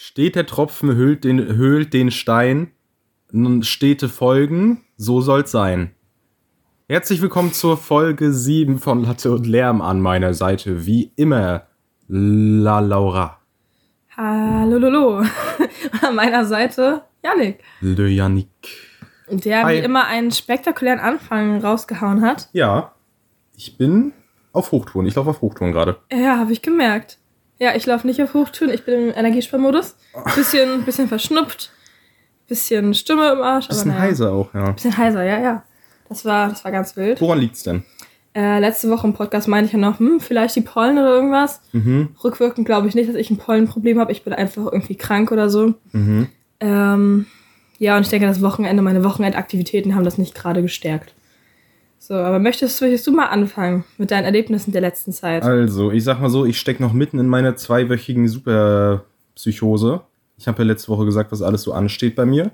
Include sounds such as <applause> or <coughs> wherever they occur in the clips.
Steht der Tropfen, höhlt den, höhlt den Stein. Nun Städte folgen, so soll's sein. Herzlich willkommen zur Folge 7 von Latte und Lärm an meiner Seite. Wie immer, La Laura. Hallo, Lolo. <laughs> An meiner Seite Yannick, Le Yannick. der Hi. wie immer einen spektakulären Anfang rausgehauen hat. Ja, ich bin auf Hochtouren. Ich laufe auf Hochtouren gerade. Ja, habe ich gemerkt. Ja, ich laufe nicht auf Hochtouren, ich bin im Energiesparmodus. Bisschen, bisschen verschnupft, bisschen Stimme im Arsch. Bisschen naja. heiser auch, ja. Bisschen heiser, ja, ja. Das war, das war ganz wild. Woran liegt's denn? Äh, letzte Woche im Podcast meinte ich ja noch, hm, vielleicht die Pollen oder irgendwas. Mhm, Rückwirkend glaube ich nicht, dass ich ein Pollenproblem habe. Ich bin einfach irgendwie krank oder so. mhm. Ähm, ja, und ich denke, das Wochenende, meine Wochenendaktivitäten haben das nicht gerade gestärkt. So, aber möchtest, möchtest du mal anfangen mit deinen Erlebnissen der letzten Zeit? Also, ich sag mal so, ich stecke noch mitten in meiner zweiwöchigen Superpsychose. Ich habe ja letzte Woche gesagt, was alles so ansteht bei mir.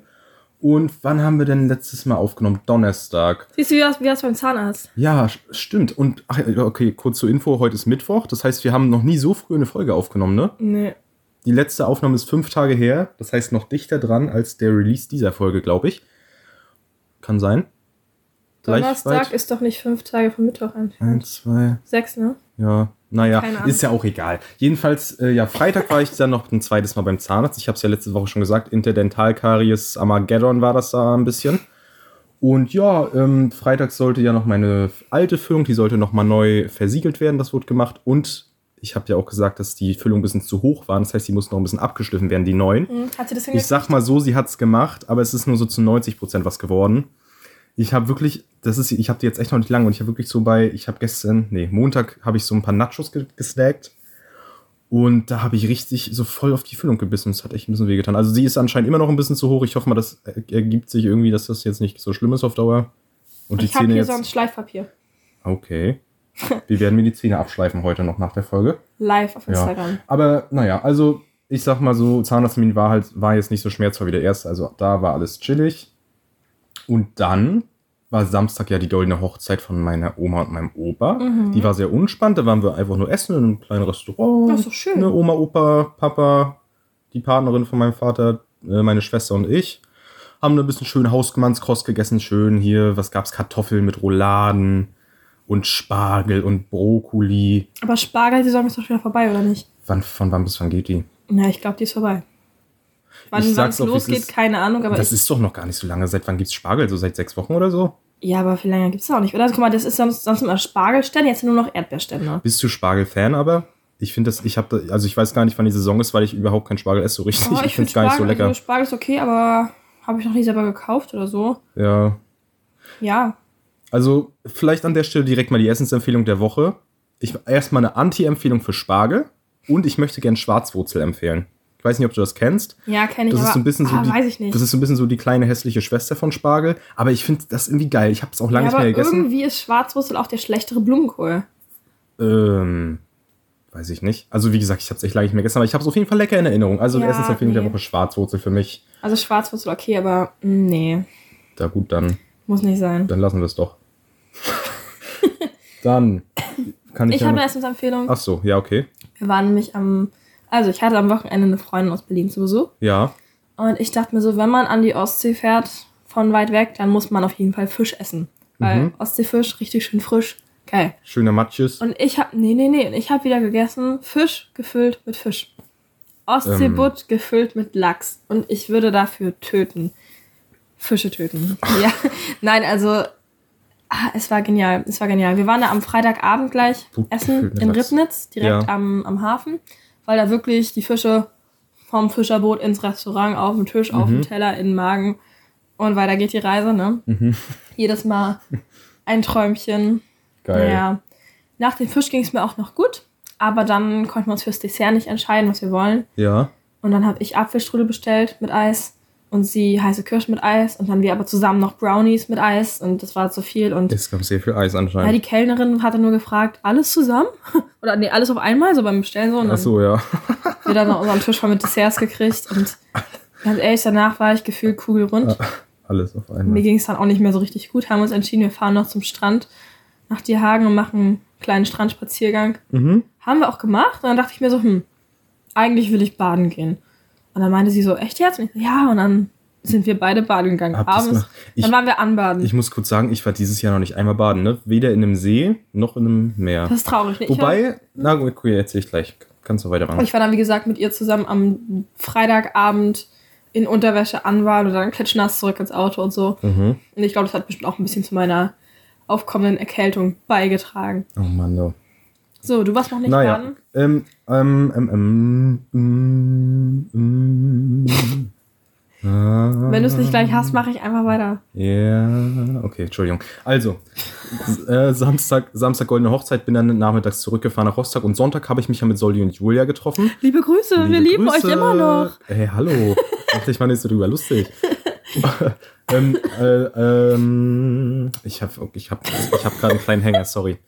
Und wann haben wir denn letztes Mal aufgenommen? Donnerstag. Siehst du, wie das, wie beim Zahnarzt? Ja, stimmt. Und, ach, okay, kurz zur Info, heute ist Mittwoch. Das heißt, wir haben noch nie so früh eine Folge aufgenommen, ne? Nee. Die letzte Aufnahme ist fünf Tage her. Das heißt, noch dichter dran als der Release dieser Folge, glaube ich. Kann sein. Donnerstag ist doch nicht fünf Tage vom Mittwoch entfernt. Eins, zwei, Sechs, ne? Ja, naja, ist ja auch egal. Jedenfalls, äh, ja, Freitag war ich dann noch ein zweites Mal beim Zahnarzt. Ich habe es ja letzte Woche schon gesagt, Interdentalkaries Armageddon war das da ein bisschen. Und ja, ähm, Freitag sollte ja noch meine alte Füllung, die sollte noch mal neu versiegelt werden, das wurde gemacht. Und ich habe ja auch gesagt, dass die Füllung ein bisschen zu hoch war. Das heißt, die mussten noch ein bisschen abgeschliffen werden, die neuen. Hm, hat sie das Ich hingekriegt? sag mal so, sie hat's gemacht, aber es ist nur so zu 90 Prozent was geworden. Ich habe wirklich, das ist, ich habe die jetzt echt noch nicht lange und ich habe wirklich so bei, ich habe gestern, nee, Montag habe ich so ein paar Nachos ge gesnackt und da habe ich richtig so voll auf die Füllung gebissen. Das hat echt ein bisschen wehgetan. Also sie ist anscheinend immer noch ein bisschen zu hoch. Ich hoffe mal, das er- ergibt sich irgendwie, dass das jetzt nicht so schlimm ist auf Dauer. Und ich habe hier jetzt. sonst Schleifpapier. Okay. Wir werden mir die Zähne abschleifen heute noch nach der Folge. Live auf Ja. Instagram. Aber naja, also ich sag mal so, Zahnarzttermin war halt, war jetzt nicht so schmerzvoll wie der erste. Also da war alles chillig. Und dann war Samstag ja die goldene Hochzeit von meiner Oma und meinem Opa. Mhm. Die war sehr unspannend. Da waren wir einfach nur essen in einem kleinen Restaurant. Das ist doch schön. Ne, Oma, Opa, Papa, die Partnerin von meinem Vater, äh, meine Schwester und ich. Haben ein bisschen schön Hausgemannskost gegessen. Schön hier, was gab's? Kartoffeln mit Rouladen und Spargel und Brokkoli. Aber Spargelsaison ist doch wieder vorbei, oder nicht? Wann, von wann bis wann geht die? Ja, ich glaube, die ist vorbei. Wann es es losgeht, ist. keine Ahnung, aber das ist doch noch gar nicht so lange. Seit wann gibt's Spargel? So seit sechs Wochen oder so? Ja, aber viel länger gibt's auch nicht, oder? Guck mal, das ist sonst, sonst immer Spargelstände, jetzt nur noch Erdbeerstände. Bist du Spargel-Fan aber? Ich finde das, ich habe, also ich weiß gar nicht, wann die Saison ist, weil ich überhaupt kein Spargel esse so richtig. Oh, ich ich finde es gar nicht so lecker. also Spargel ist okay, aber habe ich noch nie selber gekauft oder so. Ja. Ja. Also vielleicht an der Stelle direkt mal die Essensempfehlung der Woche. Ich erstmal eine Anti-Empfehlung für Spargel und ich möchte gern Schwarzwurzel empfehlen. Ich weiß nicht, ob du das kennst. Ja, kenne ich, Das aber ist so ein bisschen so ah, die, weiß ich nicht. Das ist so ein bisschen so die kleine hässliche Schwester von Spargel. Aber ich finde das irgendwie geil. Ich habe es auch lange ja, nicht aber mehr gegessen. irgendwie ist Schwarzwurzel auch der schlechtere Blumenkohl. Ähm, weiß ich nicht. Also wie gesagt, ich habe es echt lange nicht mehr gegessen, aber ich habe es auf jeden Fall lecker in Erinnerung. Also Ja, Essensempfehlung der nee. Woche Schwarzwurzel für mich. Also Schwarzwurzel okay, aber mm, nee, Da gut, dann, muss nicht sein. dann lassen wir es doch. dann <laughs> kann ich, Ich ja habe eine Essensempfehlung. Ach so, ja, okay. Wir waren nämlich am, also ich hatte am Wochenende eine Freundin aus Berlin zu Besuch. Ja, Und ich dachte mir so, wenn man an die Ostsee fährt, von weit weg, dann muss man auf jeden Fall Fisch essen. Weil Mhm. Ostseefisch, richtig schön frisch, geil. schöner Matches. Und ich hab, nee, nee, nee, ich hab wieder gegessen, Fisch gefüllt mit Fisch. Ostseebutt gefüllt mit Lachs. Und ich würde dafür töten. Fische töten. ja, <laughs> nein, also, ah, es war genial, es war genial. Wir waren da am Freitagabend gleich Butt essen in Lachs. Ribnitz, direkt Ja. am, am Hafen, weil da wirklich die Fische vom Fischerboot ins Restaurant, auf den Tisch, auf den Teller, in den Magen. Und weiter geht die Reise, ne? Mhm. <laughs> Jedes Mal ein Träumchen. Geil. Naja, nach dem Fisch ging es mir auch noch gut, aber dann konnten wir uns fürs Dessert nicht entscheiden, was wir wollen. Ja. Und dann habe ich Apfelstrudel bestellt mit Eis und sie heiße Kirschen mit Eis und dann wir aber zusammen noch Brownies mit Eis und das war zu viel und Es gab sehr viel Eis ja, anscheinend. die Kellnerin hatte nur gefragt, alles zusammen? <laughs> Oder nee, alles auf einmal, so beim Bestellen so. Und Ach so, ja. wir dann unseren Tisch voll mit Desserts gekriegt und ganz ehrlich, danach war ich gefühlt kugelrund. Alles auf Mir einmal. ging es dann auch nicht mehr so richtig gut, haben uns entschieden, wir fahren noch zum Strand nach Dierhagen und machen einen kleinen Strandspaziergang. Mhm. Haben wir auch gemacht. Und dann dachte ich mir so, hm, eigentlich will ich baden gehen. Und dann meinte sie so, echt jetzt? Und ich so, ja, und dann sind wir beide baden gegangen. Ihr's Abends. Ich- dann waren wir anbaden. Ich muss kurz sagen, ich war dieses Jahr noch nicht einmal baden, ne? Weder in einem See noch in einem Meer. das ist traurig. ne? Ich war, Wobei, na gut, okay, erzähl ich gleich. Kannst du weitermachen. ich war dann, wie gesagt, mit ihr zusammen am Freitagabend in Unterwäsche anbaden und dann klitschnass zurück ins Auto und so. Mhm. Und ich glaube, das hat bestimmt auch ein bisschen zu meiner aufkommenden Erkältung beigetragen. Oh Mann, no. So, du warst noch nicht Naja. baden? Ähm, ähm, ähm, ähm, ähm, ähm. Wenn du es nicht gleich hast, mache ich einfach weiter. Ja, okay, Entschuldigung. Also, äh, Samstag, Samstag goldene Hochzeit, bin dann nachmittags zurückgefahren nach Rostock und Sonntag habe ich mich ja mit Soldi und Julia getroffen. Liebe Grüße, wir Liebe lieben Grüße. euch immer noch. Hey, hallo. Dachte ich nicht so drüber lustig. <laughs> ähm, äh, ähm, ich habe ich hab, ich hab gerade einen kleinen Hänger, sorry.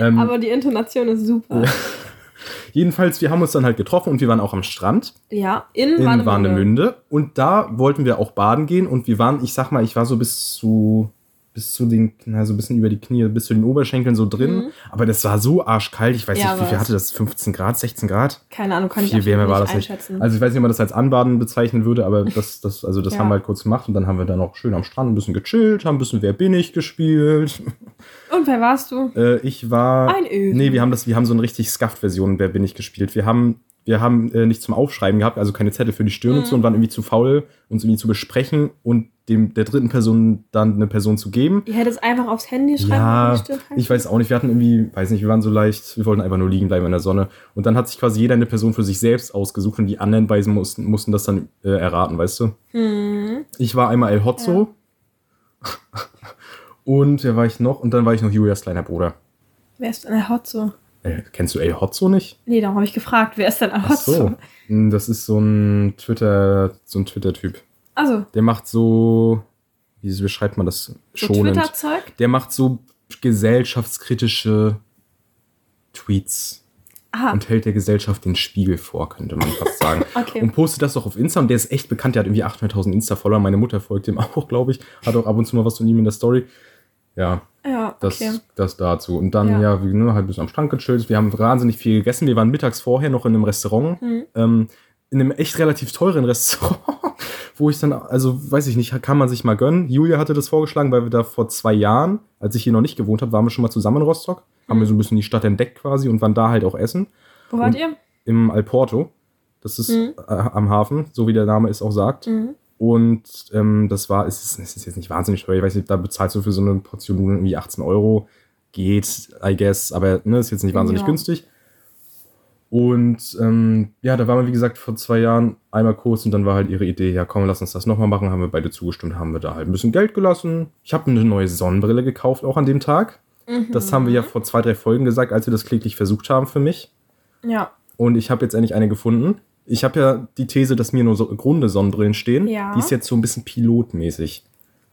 Ähm, Aber die Intonation ist super. <laughs> jedenfalls, wir haben uns dann halt getroffen und wir waren auch am Strand Ja, in, in Warnemünde. Warnemünde. Und da wollten wir auch baden gehen und wir waren, ich sag mal, ich war so bis zu bis zu den, na, so ein bisschen über die Knie, bis zu den Oberschenkeln so drin. Mhm. Aber das war so arschkalt. Ich weiß Ja, nicht, wie viel hatte das? 15 Grad, 16 Grad? Keine Ahnung, kann ich Viel absolut wärmer war nicht das nicht. Also ich weiß nicht, ob man das als Anbaden bezeichnen würde, aber <laughs> das, das, also das Ja. haben wir halt kurz gemacht und dann haben wir dann auch schön am Strand ein bisschen gechillt, haben ein bisschen Wer bin ich gespielt. <laughs> Und wer warst du? Äh, ich war. Ein Öl. Nee, wir haben das, wir haben so eine richtig Scuffed-Version, Wer bin ich gespielt. Wir haben, wir haben äh, nicht zum Aufschreiben gehabt, also keine Zettel für die Stirn und so Mhm. und waren irgendwie zu faul, uns irgendwie zu besprechen und dem der dritten Person dann eine Person zu geben. Ihr hättet es einfach aufs Handy schreiben Ja, können, stimmt. ich weiß auch nicht. Wir hatten irgendwie, weiß nicht, wir waren so leicht, wir wollten einfach nur liegen bleiben in der Sonne. Und dann hat sich quasi jeder eine Person für sich selbst ausgesucht und die anderen beiden mussten, mussten das dann äh, erraten, weißt du? Hm. Ich war einmal El Hotzo. <laughs> und wer war ich noch? Und dann war ich noch Julias kleiner Bruder. Wer ist denn der Hotzo? Äh, kennst du El Hotzo nicht? Nee, darum habe ich gefragt, wer ist denn Ach Hotzo? so. Hm, Das ist so ein Twitter, so ein Twitter-Typ. Also, Der macht so, wie beschreibt man das? so Schonend. Twitter-Zeug? Der macht so gesellschaftskritische Tweets Aha, und hält der Gesellschaft den Spiegel vor, könnte man fast sagen. <laughs> okay. Und postet das auch auf Insta und der ist echt bekannt. Der hat irgendwie 800.000 Insta-Follower. Meine Mutter folgt ihm <laughs> auch, glaube ich. Hat auch ab und zu mal was von ihm in der Story. Ja, Ja, das, okay. das dazu. Und dann, Ja. ja, wir ne, halt ein bisschen am Strand gechillt. Wir haben wahnsinnig viel gegessen. Wir waren mittags vorher noch in einem Restaurant. Hm. Ähm, in einem echt relativ teuren Restaurant, <laughs> wo ich dann, also weiß ich nicht, kann man sich mal gönnen. Julia hatte das vorgeschlagen, weil wir da vor zwei Jahren, als ich hier noch nicht gewohnt habe, waren wir schon mal zusammen in Rostock. Haben Hm. wir so ein bisschen die Stadt entdeckt quasi und waren da halt auch essen. Wo wart und- ihr? Im Alporto. Das ist Mhm. äh, am Hafen, so wie der Name es auch sagt. Mhm. Und ähm, das war, es ist, es ist jetzt nicht wahnsinnig teuer. Ich weiß nicht, da bezahlst du für so eine Portion Nudeln irgendwie 18 Euro. Geht, I guess, aber ne, ist jetzt nicht wahnsinnig Ja. günstig. Und ähm, ja, da waren wir, wie gesagt, vor zwei Jahren einmal kurz und dann war halt ihre Idee, ja komm, lass uns das nochmal machen. Haben wir beide zugestimmt, haben wir da halt ein bisschen Geld gelassen. Ich habe eine neue Sonnenbrille gekauft, auch an dem Tag. Mhm. Das haben wir ja vor zwei, drei Folgen gesagt, als wir das kläglich versucht haben für mich. Ja. Und ich habe jetzt endlich eine gefunden. Ich habe ja die These, dass mir nur so grunde Sonnenbrillen stehen. Ja. Die ist jetzt so ein bisschen pilotmäßig.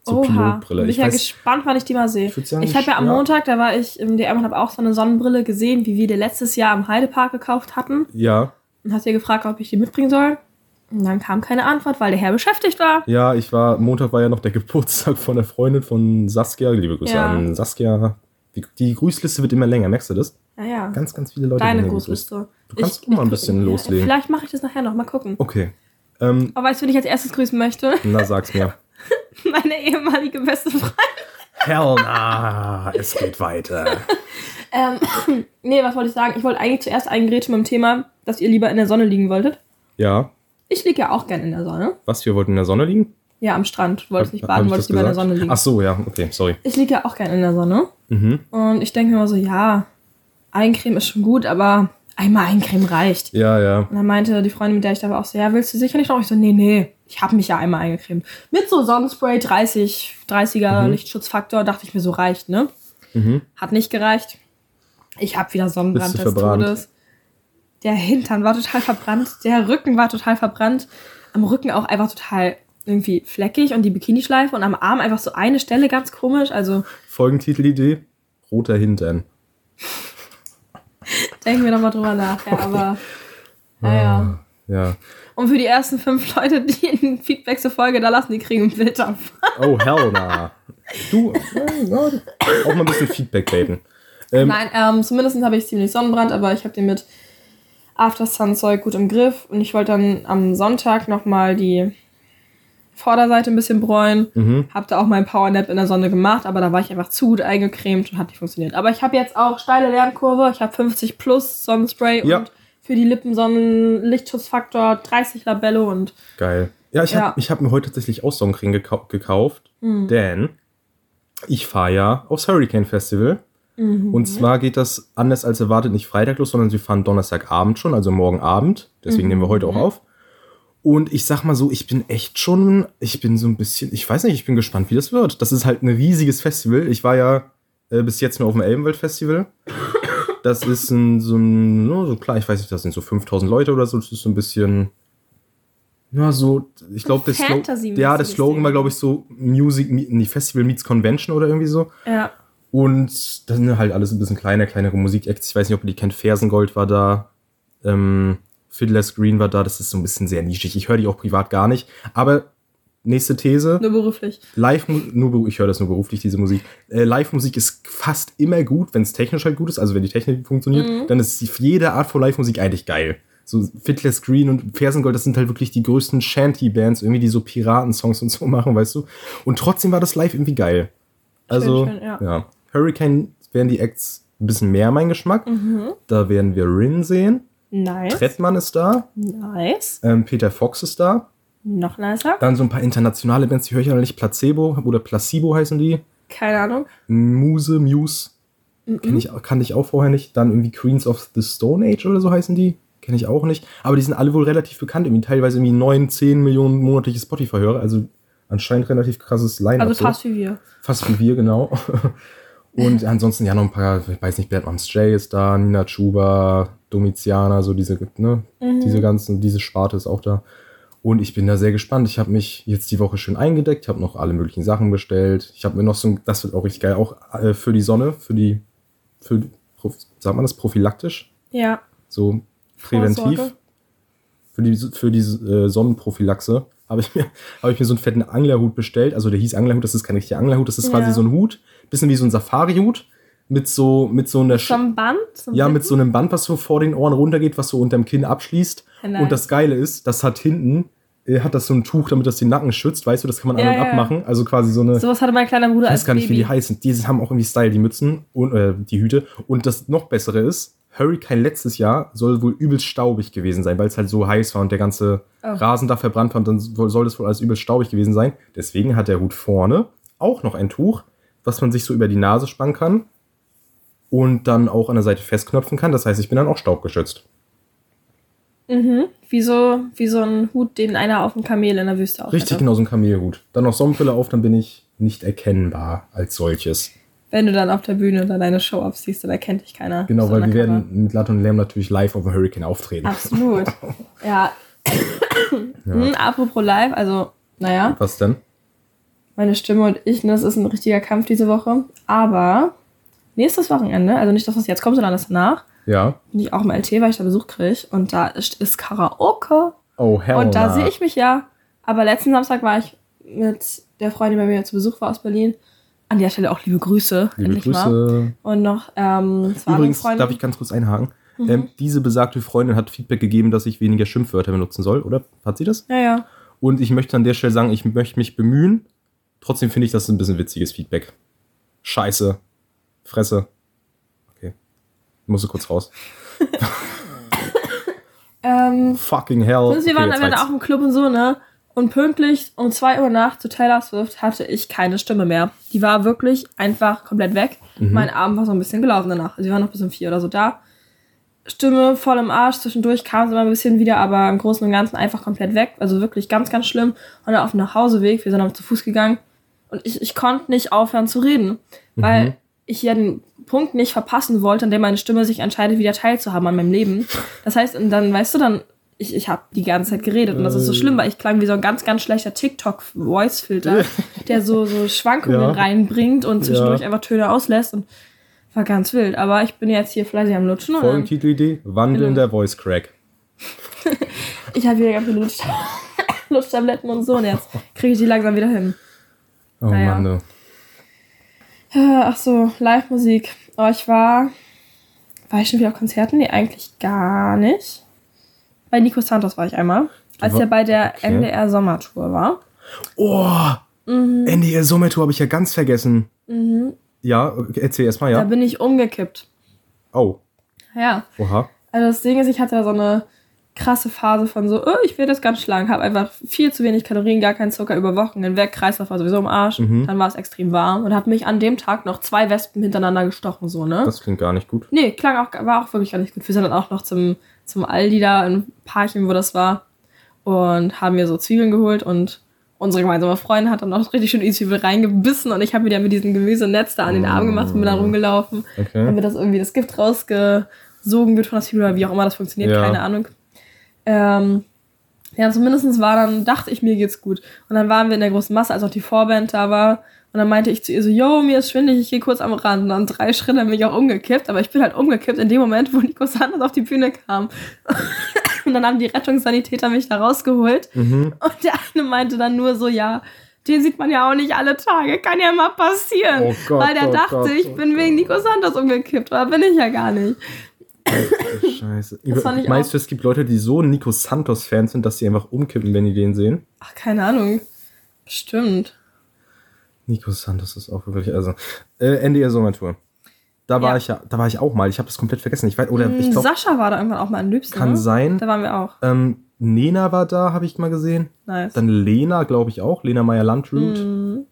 So Oha. Pilotbrille. Bin Ich ich ja weiß, gespannt, wann ich die mal sehe. Ich Ich habe ja am ja. Montag, da war ich im DM und habe auch so eine Sonnenbrille gesehen, wie wir die letztes Jahr im Heidepark gekauft hatten. ja, Und hast ihr gefragt, ob ich die mitbringen soll. Und dann kam keine Antwort, weil der Herr beschäftigt war. ja, ich war, Montag war ja noch der <laughs> Geburtstag von der Freundin von Saskia. Liebe Grüße Ja. an Saskia. Die, die Grüßliste wird immer länger, merkst du das? Naja, Ganz, ganz viele Leute. deine. Großliste. Du kannst auch mal ein bisschen loslegen. Vielleicht mache ich das nachher noch. Mal gucken. Okay. Ähm, Aber weißt du, wen ich als erstes grüßen möchte? <laughs> na, sag's mir. <laughs> Meine ehemalige beste Freundin. Hell na, es geht weiter. <laughs> Ähm, <clears throat> nee, was wollte ich sagen? Ich wollte eigentlich zuerst eingrätschen mit dem Thema, dass ihr lieber in der Sonne liegen wolltet. Ja, Ich liege ja auch gern in der Sonne. was, wir wollten in der Sonne liegen? Ja, am Strand. Du wolltest nicht baden, ich wolltest das lieber in der? Sonne liegen. Ach so, ja, okay, sorry. Ich liege ja auch gern in der Sonne. Mhm. Und ich denke mir immer so, ja, Eincreme ist schon gut, aber einmal Eincreme reicht. Ja, ja. Und dann meinte die Freundin, mit der ich da war, auch so, ja, willst du sicher nicht noch? Ich so, nee, nee, ich habe mich ja einmal eingecremt. Mit so Sonnenspray 30, 30er Mhm. Lichtschutzfaktor, dachte ich mir, so reicht, ne? Mhm. Hat nicht gereicht. Ich habe wieder Sonnenbrand des? Todes. Der Hintern war total verbrannt, der Rücken war total verbrannt. Am Rücken auch einfach total irgendwie fleckig und die Bikinischleife und am Arm einfach so eine Stelle ganz komisch. Also Folgentitelidee: Roter Hintern. <laughs> denken wir nochmal drüber nach. Ja, aber naja. Ja. Und für die ersten fünf Leute, die ein Feedback zur Folge da lassen, die kriegen ein Bild ab. Oh, hell na. Du, ja, auch mal ein bisschen Feedback baiten. Ähm, Nein, ähm, zumindest habe ich ziemlich Sonnenbrand, aber ich habe den mit After Sun Zeug gut im Griff und ich wollte dann am Sonntag nochmal die Vorderseite ein bisschen bräunen. Mhm. Hab da auch meinen Powernap in der Sonne gemacht, aber da war ich einfach zu gut eingecremt und hat nicht funktioniert. Aber ich habe jetzt auch steile Lernkurve. Ich habe 50 plus Sonnenspray Ja. und für die Lippen Sonnenlichtschutzfaktor 30 Labello und Geil. Ja, ich Ja. habe hab mir heute tatsächlich auch Sonnencreme gekau gekauft, Mhm. denn ich fahre ja aufs Hurricane Festival. Mhm. Und zwar geht das anders als erwartet nicht Freitag los, sondern wir fahren Donnerstagabend schon, also morgen Abend. Deswegen nehmen wir heute auch auf. Und ich sag mal so, ich bin echt schon, ich bin so ein bisschen, ich weiß nicht, ich bin gespannt, wie das wird. Das ist halt ein riesiges Festival. Ich war ja äh, bis jetzt nur auf dem Elbenwelt Festival. Das ist ein, so ein, no, so klar, ich weiß nicht, das sind so 5000 Leute oder so. Das ist so ein bisschen, ja, so, ich glaube, der, Slo ja, der Slogan war, glaube ich, so Music, nee, Festival meets Convention oder irgendwie so. ja. Und dann halt alles ein bisschen kleiner, kleinere Musikacts. Ich weiß nicht, ob ihr die kennt. Fersengold war da. Ähm, Fiddler's Green war da. Das ist so ein bisschen sehr nischig. Ich höre die auch privat gar nicht. Aber nächste These. Nur beruflich. Live, nur, ich höre das nur beruflich, diese Musik. Äh, Live-Musik ist fast immer gut, wenn es technisch halt gut ist, also wenn die Technik funktioniert, dann ist die, jede Art von Live-Musik eigentlich geil. So Fiddler's Green und Fersengold, das sind halt wirklich die größten Shanty-Bands, irgendwie, die so Piratensongs <laughs> und so machen, weißt du. Und trotzdem war das live irgendwie geil. Also, schön, ja. ja. Hurricane wären die Acts ein bisschen mehr mein Geschmack. Mhm. Da werden wir Rin sehen. Nice. Trettmann ist da. Nice. Ähm, Peter Fox ist da. Noch nicer. Dann so ein paar internationale Bands, die höre ich aber nicht. Placebo oder Placebo heißen die. Keine Ahnung. Muse, Muse. Kenn ich, kannte ich auch vorher nicht. Dann irgendwie Queens of the Stone Age oder so heißen die. Kenne ich auch nicht. Aber die sind alle wohl relativ bekannt. Irgendwie teilweise irgendwie 9, 10 Millionen monatliche Spotify-Hörer. Also anscheinend relativ krasses Line-Up. Also so. fast wie wir. Fast wie wir, genau. <laughs> Und ansonsten ja noch ein paar, ich weiß nicht, Bad Moms J ist da, Nina Chuba, Domiziana, so diese, ne, diese ganzen, diese Sparte ist auch da. Und ich bin da sehr gespannt. Ich habe mich jetzt die Woche schön eingedeckt, habe noch alle möglichen Sachen bestellt. Ich habe mir noch so ein, das wird auch richtig geil, auch äh, für die Sonne, für die, für, sagt man das, prophylaktisch, Ja. so präventiv. Vorsorge. Für die, für die äh, Sonnenprophylaxe habe ich, mir, habe ich mir so einen fetten Anglerhut bestellt. Also der hieß Anglerhut, das ist kein richtiger Anglerhut, das ist quasi Ja. so ein Hut, bisschen wie so ein Safari-Hut mit so, mit so einer Sch- Zum Band? Zum ja, mit so einem Band, was so vor den Ohren runtergeht, was so unterm Kinn abschließt. Nice. Und das Geile ist, das hat hinten, äh, hat das so ein Tuch, damit das den Nacken schützt, weißt du, das kann man Ja, an und ja. abmachen. Also quasi so eine, Sowas hatte mein kleiner Bruder ich als weiß gar nicht, wie Baby. die heißen. Die haben auch irgendwie Style, die Mützen und äh, die Hüte. Und das noch bessere ist, Hurricane letztes Jahr soll wohl übelst staubig gewesen sein, weil es halt so heiß war und der ganze Oh. Rasen da verbrannt war und dann soll das wohl alles übelst staubig gewesen sein. Deswegen hat der Hut vorne auch noch ein Tuch, was man sich so über die Nase spannen kann und dann auch an der Seite festknöpfen kann. Das heißt, ich bin dann auch staubgeschützt. Mhm. Wie so, wie so ein Hut, den einer auf dem Kamel in der Wüste auch Richtig, hätte. genau so ein Kamelhut. Dann noch Sonnenbrille auf, dann bin ich nicht erkennbar als solches. Wenn du dann auf der Bühne dann deine Show abziehst, dann erkennt dich keiner. Genau, weil wir werden mit Latt und Lärm natürlich live auf dem Hurricane auftreten. Absolut. <laughs> ja. <clears throat> Hm, apropos live, also, naja, Was denn? meine Stimme und ich, ne, das ist ein richtiger Kampf diese Woche. Aber nächstes Wochenende, also nicht das, was jetzt kommt, sondern das danach, Ja. bin ich auch im LT, weil ich da Besuch kriege. Und da ist, ist Karaoke. Oh, hell Und da sehe ich mich ja. Aber letzten Samstag war ich mit der Freundin, die bei mir zu Besuch war aus Berlin. An der Stelle auch liebe Grüße. Liebe endlich Mal. Grüße. Und noch ähm, zwei Übrigens, Freunde. darf ich ganz kurz einhaken? Mhm. Ähm, diese besagte Freundin hat Feedback gegeben, dass ich weniger Schimpfwörter benutzen soll, oder? Hat sie das? Ja, ja. Und ich möchte an der Stelle sagen, ich möchte mich bemühen. Trotzdem finde ich das ein bisschen witziges Feedback. Scheiße. Fresse. Okay. Ich musste kurz raus. <laughs> Ähm, Fucking hell. und wir Okay, waren reicht's. auch im Club und so, ne? Und pünktlich um 2 Uhr nachts zu Taylor Swift hatte ich keine Stimme mehr. Die war wirklich einfach komplett weg. Mhm. Mein Abend war so ein bisschen gelaufen danach. Also wir waren noch bis um 4 oder so da. Stimme voll im Arsch, zwischendurch kam sie mal ein bisschen wieder, aber im Großen und Ganzen einfach komplett weg. Also wirklich ganz, ganz schlimm. Und dann auf dem Nachhauseweg, wir sind dann zu Fuß gegangen und ich, ich konnte nicht aufhören zu reden, weil ich ja den Punkt nicht verpassen wollte, an dem meine Stimme sich entscheidet, wieder teilzuhaben an meinem Leben. Das heißt, und dann, weißt du, dann, ich, ich habe die ganze Zeit geredet und das ist so schlimm, weil ich klang wie so ein ganz, ganz schlechter TikTok-Voice-Filter, <laughs> der so, so Schwankungen Ja. reinbringt und zwischendurch Ja. einfach Töne auslässt und war ganz wild. Aber ich bin jetzt hier fleißig am Lutschen Folgentitelidee: Wandelnder Voice Crack. <laughs> ich habe wieder ganz viele Lutsch <laughs> Lutschtabletten und so und jetzt kriege ich die langsam wieder hin. Oh Naja. Mann, ne. Äh, Ach so, Live-Musik. Oh, ich war. War ich schon wieder auf Konzerten? Nee, eigentlich gar nicht. Bei Nico Santos war ich einmal, als er bei der okay. NDR Sommertour war. Oh, Mhm. NDR Sommertour habe ich ja ganz vergessen. Ja, okay, erzähl erstmal, Da ja. bin ich umgekippt. Oh, Ja. oha. Also das Ding ist, ich hatte da so eine krasse Phase von so, oh, ich werde das ganz schlank, habe einfach viel zu wenig Kalorien, gar keinen Zucker über Wochen hinweg, Kreislauf war sowieso im Arsch, Mhm. dann war es extrem warm und habe mich an dem Tag noch zwei Wespen hintereinander gestochen, so, ne? Das klingt gar nicht gut. nee, klang auch, war auch wirklich gar nicht gut. Wir sind dann auch noch zum, zum Aldi da, ein Paarchen, wo das war, und haben mir so Zwiebeln geholt und unsere gemeinsame Freundin hat dann noch richtig schön in die Zwiebel reingebissen und ich habe mir dann mit diesem Gemüsenetz da an den Arm gemacht und bin dann rumgelaufen Okay. damit das irgendwie das Gift rausgesogen wird von der Zwiebel oder wie auch immer das funktioniert, Ja. keine Ahnung. Ähm, ja, zumindest war dann, dachte ich, mir geht's gut. Und dann waren wir in der großen Masse, als auch die Vorband da war. Und dann meinte ich zu ihr so, yo, mir ist schwindelig, ich gehe kurz am Rand. Und dann drei Schritte bin ich auch umgekippt. Aber ich bin halt umgekippt in dem Moment, wo Nico Sanders auf die Bühne kam. <laughs> Und dann haben die Rettungssanitäter mich da rausgeholt. Mhm. Und der eine meinte dann nur so, ja, den sieht man ja auch nicht alle Tage, kann ja mal passieren. Oh Gott, Weil der oh dachte, Gott, ich oh bin wegen Nico Santos umgekippt, aber bin ich ja gar nicht. Scheiße. Das fand ich Meinst du, es gibt Leute, die so Nico Santos-Fans sind, dass sie einfach umkippen, wenn die den sehen? Ach, keine Ahnung. Stimmt. Nico Santos ist auch wirklich, also. Äh, NDR Sommertour. Da war Ja. ich ja, da war ich auch mal. Ich habe das komplett vergessen. Ich weiß, oder ich Mm, glaube, Sascha war da irgendwann auch mal in Lübsen. kann ne? sein. Da waren wir auch. Ähm, Nena war da, habe ich mal gesehen. Nice. Dann Lena, glaube ich auch. Lena Meyer-Landrut. Mhm.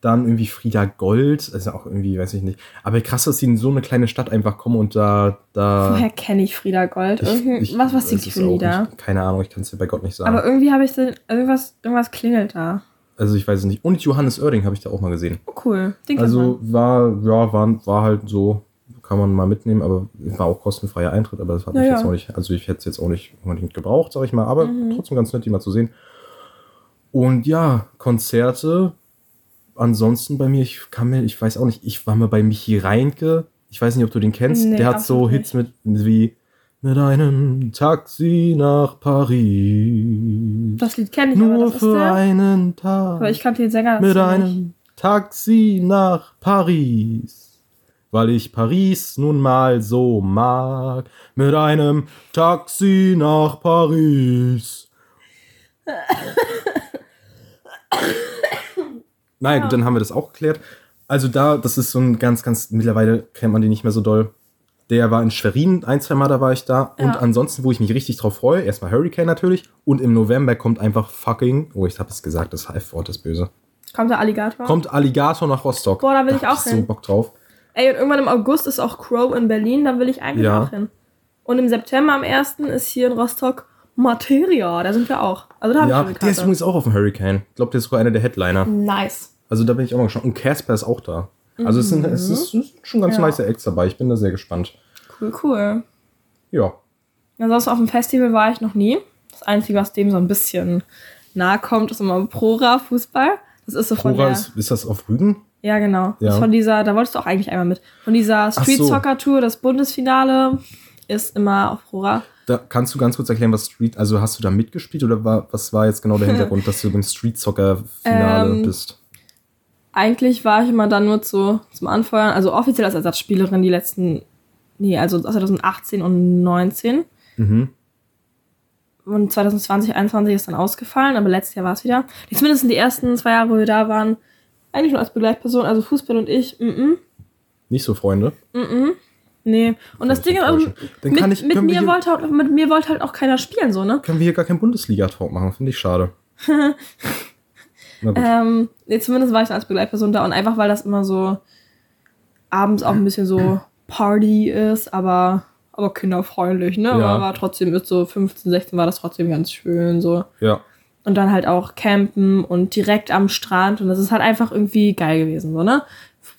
Dann irgendwie Frieda Gold. Also auch irgendwie, weiß ich nicht. Aber krass, dass sie in so eine kleine Stadt einfach kommen und da. da Woher kenne ich Frieda Gold? ich- ich was was singt die für Lieder? nicht. Keine Ahnung, ich kann es dir bei Gott nicht sagen. Aber irgendwie habe ich da, irgendwas, irgendwas klingelt da. also ich weiß es nicht. Und Johannes Oerding habe ich da auch mal gesehen. Oh, cool. Den Also war, ja, war, war halt so, kann man mal mitnehmen, aber war auch kostenfreier Eintritt, aber das hat Ja, mich ja. jetzt auch nicht, also ich hätte es jetzt auch nicht unbedingt gebraucht, sag ich mal, aber Mhm. trotzdem ganz nett, die mal zu sehen. Und ja, Konzerte, ansonsten bei mir, ich kann mir, ich weiß auch nicht, ich war mal bei Michi Reinke, ich weiß nicht, ob du den kennst, Nee, der hat so Hits mit, wie mit einem Taxi nach Paris. Das Lied kenne ich, aber Nur das ist für der. einen Tag. Aber ich kannte den Sänger Mit nicht. einem Taxi nach Paris, weil ich Paris nun mal so mag. Mit einem Taxi nach Paris. <laughs> Naja, gut, dann haben wir das auch geklärt. Also da, das ist so ein ganz, ganz, mittlerweile kennt man den nicht mehr so doll. Der war in Schwerin, ein, zwei Mal da war ich da. Und Ja. ansonsten, wo ich mich richtig drauf freue, erstmal Hurricane natürlich. Und im November kommt einfach fucking, oh, ich habe es gesagt, das F-Wort ist böse. Kommt der Alligator? Kommt Alligator nach Rostock. Boah, da will ich hab auch so hin. Bock drauf. Ey, und irgendwann im August ist auch Crow in Berlin, da will ich eigentlich Ja. auch hin. Und im September am 1. ist hier in Rostock Materia, da sind wir auch. Also da habe Ja, ich eine der ist übrigens auch auf dem Hurricane. Ich glaube, der ist sogar einer der Headliner. Nice. Also da bin ich auch mal gespannt. Und Casper ist auch da. Also es sind, es ist, es ist schon ganz Mhm. Ja. nice Acts dabei. Ich bin da sehr gespannt. Cool, cool. Ja. Ansonsten auf dem Festival war ich noch nie. Das Einzige, was dem so ein bisschen nahe kommt, ist immer Prora Fußball. Das ist so von Prora der... ist, ist das auf Rügen? Ja, genau. Das Ja. ist von dieser, da wolltest du auch eigentlich einmal mit. Von dieser Street so. Soccer Tour, das Bundesfinale, ist immer auf Prora. Da kannst du ganz kurz erklären, was Street, also hast du da mitgespielt oder war, was war jetzt genau der <laughs> Hintergrund, dass du beim Street Soccer Finale Ähm, bist? Eigentlich war ich immer dann nur zu, zum Anfeuern, also offiziell als Ersatzspielerin die letzten, nee, also 2018 und 19. Mhm. Und 2020, 2021 ist dann ausgefallen, aber letztes Jahr war es wieder. Zumindest die ersten zwei Jahre, wo wir da waren, eigentlich nur als Begleitperson, also Fußball und ich, mm -mm, Nicht so Freunde. Nee. Und das Ding ist, also, mit, ich- mit, mir hier- wollte halt, mit mir wollte halt auch keiner spielen, so, ne? Können wir hier gar keinen Bundesliga-Talk machen, finde ich schade. <laughs> Ähm, nee, zumindest war ich dann als Begleitperson da und einfach, weil das immer so abends auch ein bisschen so Party ist, aber, aber kinderfreundlich, ne? Ja. Aber war trotzdem mit so 15, 16 war das trotzdem ganz schön, so. ja. Und dann halt auch campen und direkt am Strand und das ist halt einfach irgendwie geil gewesen, so, ne?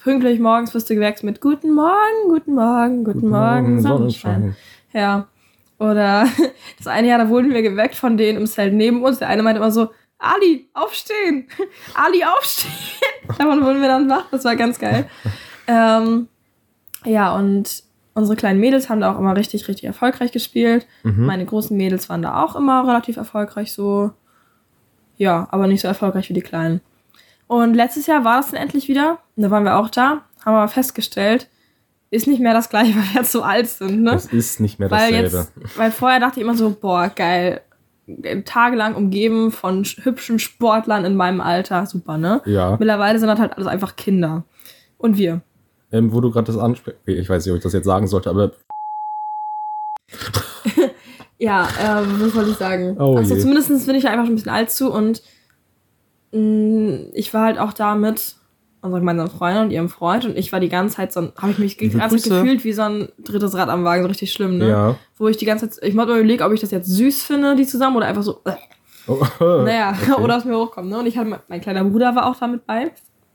Pünktlich morgens wirst du geweckt mit Guten Morgen, guten Morgen, guten, Morgen, Sonnenschein. Ja. Oder <laughs> das eine Jahr, da wurden wir geweckt von denen im Zelt neben uns. Der eine meinte immer so, Ali, aufstehen! <laughs> Ali, aufstehen! <laughs> Davon wurden wir dann wach. Das war ganz geil. ähm, ja, und unsere kleinen Mädels haben da auch immer richtig, richtig erfolgreich gespielt. Mhm. Meine großen Mädels waren da auch immer relativ erfolgreich so. Ja, aber nicht so erfolgreich wie die kleinen. Und letztes Jahr war das dann endlich wieder. Da waren wir auch da. Haben aber festgestellt, ist nicht mehr das gleiche, <laughs> weil wir jetzt so alt sind, ne? Es ist nicht mehr Weil dasselbe. jetzt, weil vorher dachte ich immer so, boah, geil, tagelang umgeben von sch- hübschen Sportlern in meinem Alter, super, ne? Ja. Mittlerweile sind das halt alles einfach Kinder. Und wir. Ähm, wo du gerade das ansprichst, ich weiß nicht, ob ich das jetzt sagen sollte, aber <laughs> Ja, ähm, was soll ich sagen? Oh also je. zumindest bin ich da einfach schon ein bisschen alt zu und ich war halt auch da mit unserer gemeinsamen Freundin und ihrem Freund und ich war die ganze Zeit so, habe ich mich die ganze Zeit gefühlt wie so ein drittes Rad am Wagen, so richtig schlimm, ne? ja. Wo ich die ganze Zeit, ich habe mir überlegt, ob ich das jetzt süß finde, die zusammen, oder einfach so, äh, Oh, <laughs> naja, <laughs> okay. oder aus mir hochkommt, ne? Und ich hatte, mein kleiner Bruder war auch da mit bei.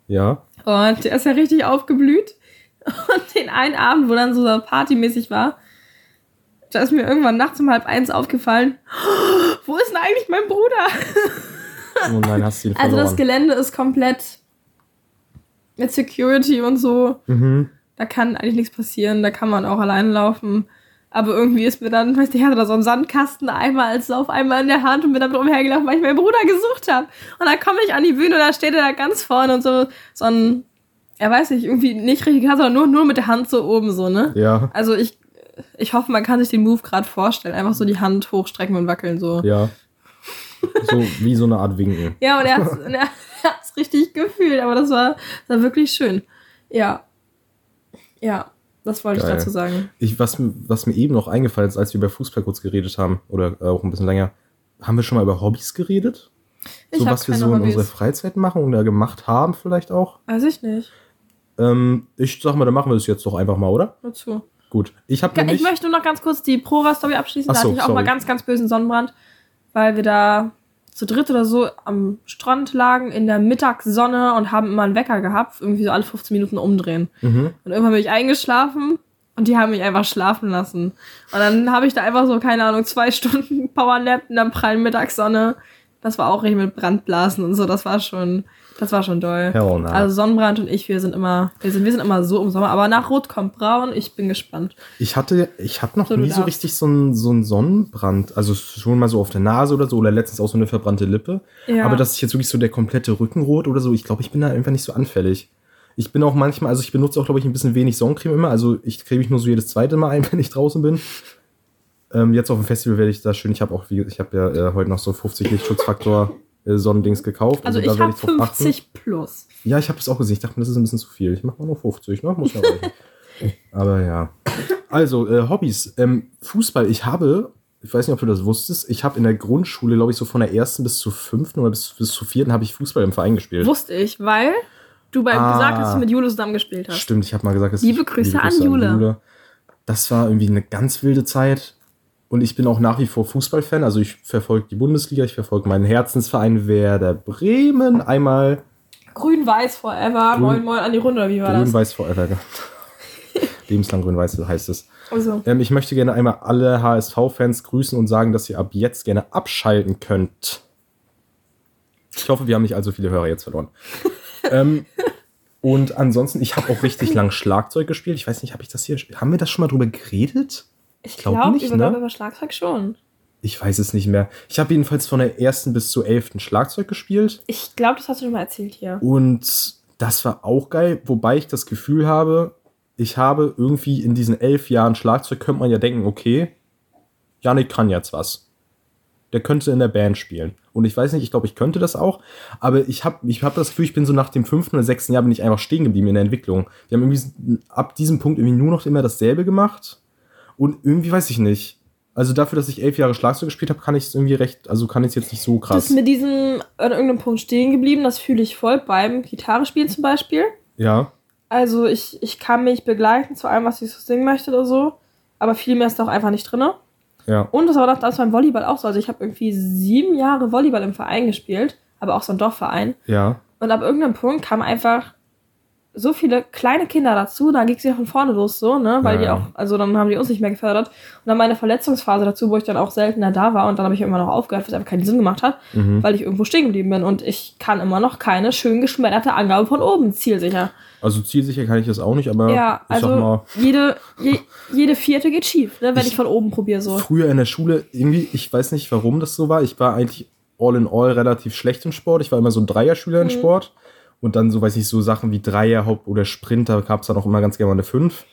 Ja. Und der ist ja richtig aufgeblüht. <laughs> Und den einen Abend, wo dann so partymäßig war, da ist mir irgendwann nachts um halb eins aufgefallen, <gasps> wo ist denn eigentlich mein Bruder? <laughs> Oh nein, hast du ihn Also verloren. das Gelände ist komplett mit Security und so. mhm. Da kann eigentlich nichts passieren, da kann man auch alleine laufen. Aber irgendwie ist mir dann, weißt du, ich hatte da so einen Sandkasten einmal als Lauf einmal in der Hand und bin damit umhergelaufen, weil ich meinen Bruder gesucht habe. Und dann komme ich an die Bühne und da steht er da ganz vorne und so, so ein, er weiß nicht, irgendwie nicht richtig, sondern nur, nur mit der Hand so oben so, ne? Ja. Also ich, ich hoffe, man kann sich den Move gerade vorstellen. Einfach so die Hand hochstrecken und wackeln so. Ja. So wie so eine Art Winken. Ja, und er <laughs> er hat's richtig gefühlt, aber das war, das war wirklich schön. Ja. Ja, das wollte Geil. ich dazu sagen. Ich, was, was mir eben noch eingefallen ist, als wir über Fußball kurz geredet haben, oder äh, auch ein bisschen länger, haben wir schon mal über Hobbys geredet? Ich so hab was wir so in Hobbys. unserer Freizeit machen oder gemacht haben, vielleicht auch. Weiß ich nicht. Ähm, ich sag mal, dann machen wir das jetzt doch einfach mal, oder? Nur zu. Gut. Ich habe Ich möchte nur noch ganz kurz die Prova-Story abschließen. Ach da so, hatte ich auch mal ganz, ganz bösen Sonnenbrand, weil wir da zu dritt oder so am Strand lagen in der Mittagssonne und haben immer einen Wecker gehabt, irgendwie so alle 15 Minuten umdrehen. Mhm. Und irgendwann bin ich eingeschlafen und die haben mich einfach schlafen lassen. Und dann habe ich da einfach so, keine Ahnung, zwei <laughs> Stunden Powernap in der prallen Mittagssonne. Das war auch richtig mit Brandblasen und so. Das war schon, das war schon doll. Hell. Also Sonnenbrand und ich, wir sind immer, wir sind, wir sind immer so im Sommer. Aber nach Rot kommt Braun. Ich bin gespannt. Ich hatte, ich hatte noch So, nie so richtig so einen so einen Sonnenbrand. Also schon mal so auf der Nase oder so, oder letztens auch so eine verbrannte Lippe. Ja. Aber dass ich jetzt wirklich so der komplette Rückenrot oder so, ich glaube, ich bin da einfach nicht so anfällig. Ich bin auch manchmal, also ich benutze auch, glaube ich, ein bisschen wenig Sonnencreme immer. Also ich creme mich nur so jedes zweite Mal ein, <laughs> wenn ich draußen bin. Ähm, jetzt auf dem Festival werde ich da schön, ich habe auch, wie, ich habe ja äh, heute noch so 50 Lichtschutzfaktor äh, Sonnendings gekauft. Also, da ich werde habe drauf achten. 50 plus. Ja, ich habe es auch gesehen. Ich dachte mir, das ist ein bisschen zu viel. Ich mache mal nur 50, ne? Muss ja. <laughs> Aber ja. Also, äh, Hobbys. Ähm, Fußball. Ich habe, ich weiß nicht, ob du das wusstest, ich habe in der Grundschule, glaube ich, so von der ersten bis zur fünften oder bis, bis zur vierten habe ich Fußball im Verein gespielt. Wusste ich, weil du bei Ah. gesagt hast, dass du mit Jule zusammen gespielt hast. Stimmt, ich habe mal gesagt, dass Liebe ich, Grüße an Jule. Das war irgendwie eine ganz wilde Zeit. Und ich bin auch nach wie vor Fußballfan. Also ich verfolge die Bundesliga, ich verfolge meinen Herzensverein Werder Bremen. Einmal Grün-Weiß forever. Grün- Moin, moin an die Runde, wie war das? Grün-Weiß forever. <laughs> Lebenslang Grün-Weiß heißt es. Also, Ähm, ich möchte gerne einmal alle HSV-Fans grüßen und sagen, dass ihr ab jetzt gerne abschalten könnt. Ich hoffe, wir haben nicht allzu viele Hörer jetzt verloren. <laughs> ähm, und ansonsten, ich habe auch richtig lang Schlagzeug gespielt. Ich weiß nicht, habe ich das hier. Haben wir das schon mal drüber geredet? Ich glaub glaube, nicht, über, ne? glaub, über Schlagzeug schon. Ich weiß es nicht mehr. Ich habe jedenfalls von der ersten bis zur elften Schlagzeug gespielt. Ich glaube, das hast du schon mal erzählt hier. Und das war auch geil, wobei ich das Gefühl habe, ich habe irgendwie in diesen elf Jahren Schlagzeug, könnte man ja denken, okay, Janik kann jetzt was. Der könnte in der Band spielen. Und ich weiß nicht, ich glaube, ich könnte das auch, aber ich habe ich hab das Gefühl, ich bin so nach dem fünften oder sechsten Jahr bin ich einfach stehen geblieben in der Entwicklung. Wir haben irgendwie ab diesem Punkt irgendwie nur noch immer dasselbe gemacht. Und irgendwie weiß ich nicht. Also dafür, dass ich elf Jahre Schlagzeug gespielt habe, kann ich es irgendwie recht, also kann ich es jetzt nicht so krass. bist mit diesem an irgendeinem Punkt stehen geblieben, das fühle ich voll beim Gitarrespielen zum Beispiel. Ja. Also ich, ich kann mich begleiten zu allem, was ich so singen möchte oder so. Aber viel mehr ist da auch einfach nicht drin. Ja. Und das war doch das beim Volleyball auch so. Also ich habe irgendwie sieben Jahre Volleyball im Verein gespielt, aber auch so ein Dorfverein. Ja. Und ab irgendeinem Punkt kamen einfach so viele kleine Kinder dazu, da ging es ja von vorne los so, ne? Weil Ja, die auch, also dann haben die uns nicht mehr gefördert. Und dann meine Verletzungsphase dazu, wo ich dann auch seltener da war und dann habe ich immer noch aufgehört, was einfach keinen Sinn gemacht hat, Mhm. weil ich irgendwo stehen geblieben bin. Und ich kann immer noch keine schön geschmetterte Angabe von oben zielsicher. Also zielsicher kann ich das auch nicht, aber ja, ich sag also mal, jede, je, jede vierte geht schief, ne? wenn ich, Ich- von oben probiere so. früher in der Schule, irgendwie, ich weiß nicht, warum das so war. Ich war eigentlich all in all relativ schlecht im Sport. Ich war immer so ein Dreierschüler Mhm. in Sport. Und dann so, weiß ich, so Sachen wie Dreier, Haupt- oder Sprinter gab es dann auch immer ganz gerne mal eine 5.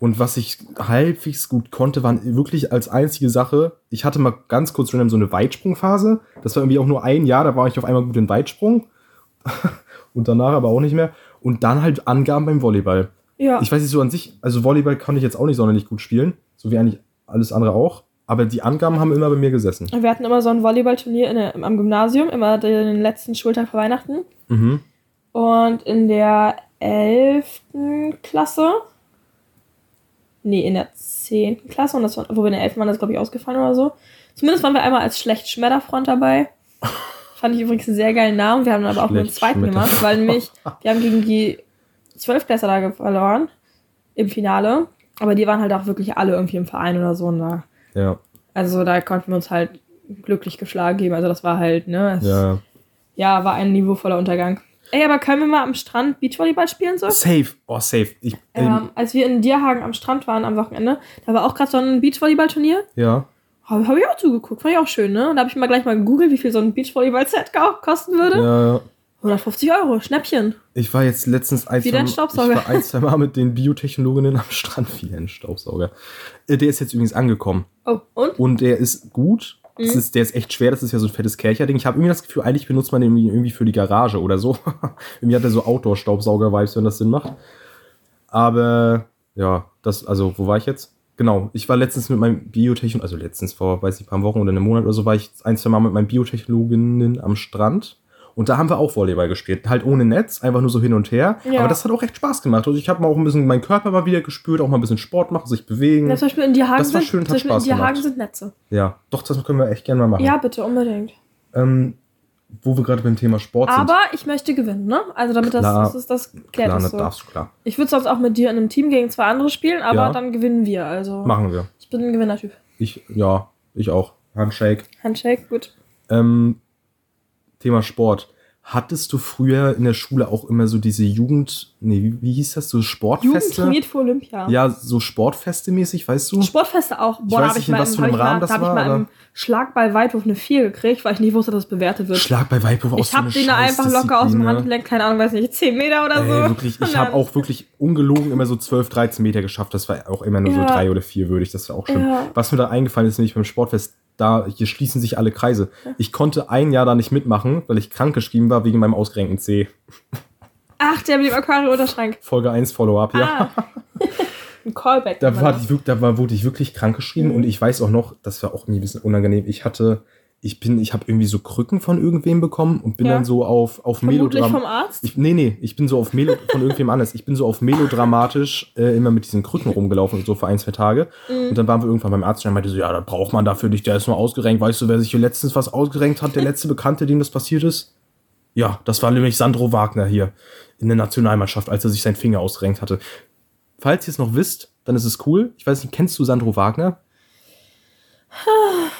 Und was ich halbwegs gut konnte, waren wirklich als einzige Sache, ich hatte mal ganz kurz random so eine Weitsprungphase. Das war irgendwie auch nur ein Jahr, da war ich auf einmal gut in Weitsprung. <laughs> und danach aber auch nicht mehr. Und dann halt Angaben beim Volleyball. Ja. Ich weiß nicht so an sich, also Volleyball konnte ich jetzt auch nicht sonderlich gut spielen, so wie eigentlich alles andere auch. Aber die Angaben haben immer bei mir gesessen. Wir hatten immer so ein Volleyballturnier am Gymnasium, immer den letzten Schultag vor Weihnachten. Mhm. Und in der 11. Klasse, nee, in der 10. Klasse, und das war, wo wir in der 11. waren, das glaube ich ausgefallen oder so. Zumindest waren wir einmal als schlecht Schmetterfront dabei. Fand ich übrigens einen sehr geilen Namen. Wir haben dann aber auch nur einen zweiten gemacht, weil nämlich wir haben gegen die 12 Klässler da verloren im Finale. Aber die waren halt auch wirklich alle irgendwie im Verein oder so. Und da, Ja, also da konnten wir uns halt glücklich geschlagen geben. Also das war halt, ne? es- ja. ja, war ein niveauvoller Untergang. Ey, aber können wir mal am Strand Beachvolleyball spielen so? Safe. Oh, safe. Ich, Ähm, als wir in Dierhagen am Strand waren am Wochenende, da war auch gerade so ein Beachvolleyball-Turnier. ja. Habe hab ich auch zugeguckt, fand ich auch schön, ne? Und da habe ich mal gleich mal gegoogelt, wie viel so ein Beachvolleyball-Set ko- kosten würde. Ja, ja. 150 Euro, Schnäppchen. Ich war jetzt letztens ein, zwei- Staubsauger. Ich war ein, zwei Mal mit den Biotechnologinnen am Strand. Wie ein Staubsauger. Äh, Der ist jetzt übrigens angekommen. Oh, und? Und der ist gut. Das Mhm. ist, der ist echt schwer. Das ist ja so ein fettes Kercher-Ding. Ich habe irgendwie das Gefühl, eigentlich benutzt man den irgendwie- für die Garage oder so. <laughs> irgendwie hat er so Outdoor-Staubsauger-Vibes, wenn das Sinn macht. Aber ja, das, also, wo war ich jetzt? Genau, ich war letztens mit meinem Biotechnologen, also letztens vor, weiß ich, ein paar Wochen oder einem Monat oder so, war ich ein, zwei Mal mit meinen Biotechnologinnen am Strand. Und da haben wir auch Volleyball gespielt. Halt ohne Netz, einfach nur so hin und her. Ja. Aber das hat auch echt Spaß gemacht. Also ich habe mal auch ein bisschen meinen Körper mal wieder gespürt, auch mal ein bisschen Sport machen, sich bewegen. Ja, zum Beispiel in Dierhagen Das war sind, schön, hat zum Beispiel in Spaß Dierhagen gemacht. sind Netze. Ja, doch, das können wir echt gerne mal machen. Ja, bitte, unbedingt. Ähm, wo wir gerade beim Thema Sport sind. Aber ich möchte gewinnen, ne? Also damit das, Klar. das, ist, das klärt Klar, das das so. darfst du, klar. Ich würde sonst auch mit dir in einem Team gegen zwei andere spielen, aber Ja. dann gewinnen wir. Also Machen wir. ich bin ein Gewinnertyp. Ich, ja, ich auch. Handshake. Handshake, gut. Ähm, Thema Sport. Hattest du früher in der Schule auch immer so diese Jugend, nee, wie, hieß das, so Jugend Sportfeste? trainiert für Olympia. Ja, so Sportfeste mäßig, weißt du? Sportfeste auch. Ich Boah, weiß da habe nicht, ich in mal, was im- für einem ich mal, Rahmen das da hab ich war, mal aber- im Schlagbeil-Weitwurf eine 4 gekriegt, weil ich nicht wusste, dass es bewertet wird. Schlag bei Weibwurf aus ich habe den da einfach locker aus dem Handgelenk, keine Ahnung, weiß nicht, 10 Meter oder so. Ey, wirklich, ich habe auch wirklich ungelogen immer so 12, 13 Meter geschafft. Das war auch immer nur so Ja. drei oder vier würdig. Das war auch schlimm. Ja. Was mir da eingefallen ist, nämlich beim Sportfest, da hier schließen sich alle Kreise. Ich konnte ein Jahr da nicht mitmachen, weil ich krank geschrieben war wegen meinem ausgerenkten C. Ach, der mit dem Aquarium-Unterschrank. Folge 1 Follow-up, ja. Ah. <laughs> Ein Callback. Da, war ich, da war, wurde ich wirklich krank geschrieben Mhm. und ich weiß auch noch, das war auch ein bisschen unangenehm. Ich hatte, ich bin, ich habe irgendwie so Krücken von irgendwem bekommen und bin Ja. dann so auf, auf Melodram. vom Arzt. Ich, nee, nee, ich bin so auf Melo von irgendwem anders. Ich bin so auf melodramatisch äh, immer mit diesen Krücken rumgelaufen, so für ein, zwei Tage. Mhm. Und dann waren wir irgendwann beim Arzt und er meinte so, ja, da braucht man dafür nicht, der ist nur ausgerenkt. Weißt du, wer sich hier letztens was ausgerenkt hat, der letzte Bekannte, dem das passiert ist? Ja, das war nämlich Sandro Wagner hier in der Nationalmannschaft, als er sich seinen Finger ausgerenkt hatte. Falls ihr es noch wisst, dann ist es cool. Ich weiß nicht, kennst du Sandro Wagner?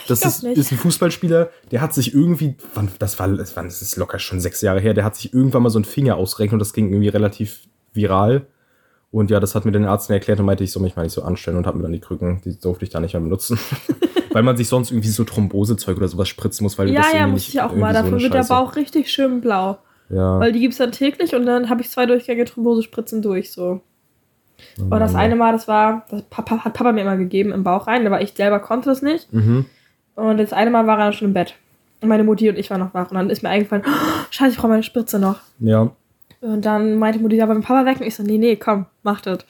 Das ist, ist ein Fußballspieler, der hat sich irgendwie, wann, das war, das ist locker schon sechs Jahre her, der hat sich irgendwann mal so einen Finger ausgerenkt und das ging irgendwie relativ viral. Und ja, das hat mir den Arzt erklärt und meinte, ich soll mich mal nicht so anstellen und hat mir dann die Krücken, die durfte ich da nicht mehr benutzen. <laughs> weil man sich sonst irgendwie so Thrombosezeug oder sowas spritzen muss, weil du Ja, das ja, muss ich auch mal. so Dafür eine wird der. Bauch richtig schön blau. Ja. Weil die gibt's dann täglich und dann habe ich zwei Durchgänge Thrombosespritzen durch, so. Aber das eine Mal, das war, das Papa, hat Papa mir immer gegeben im Bauch rein, aber ich selber konnte das nicht. Mhm. Und das eine Mal war er schon im Bett. Und meine Mutti und ich waren noch wach. Und dann ist mir eingefallen, oh, scheiße, ich brauche meine Spritze noch. Ja. Und dann meinte Mutti, ja, beim Papa weg. Und ich so, nee, nee, komm, mach das.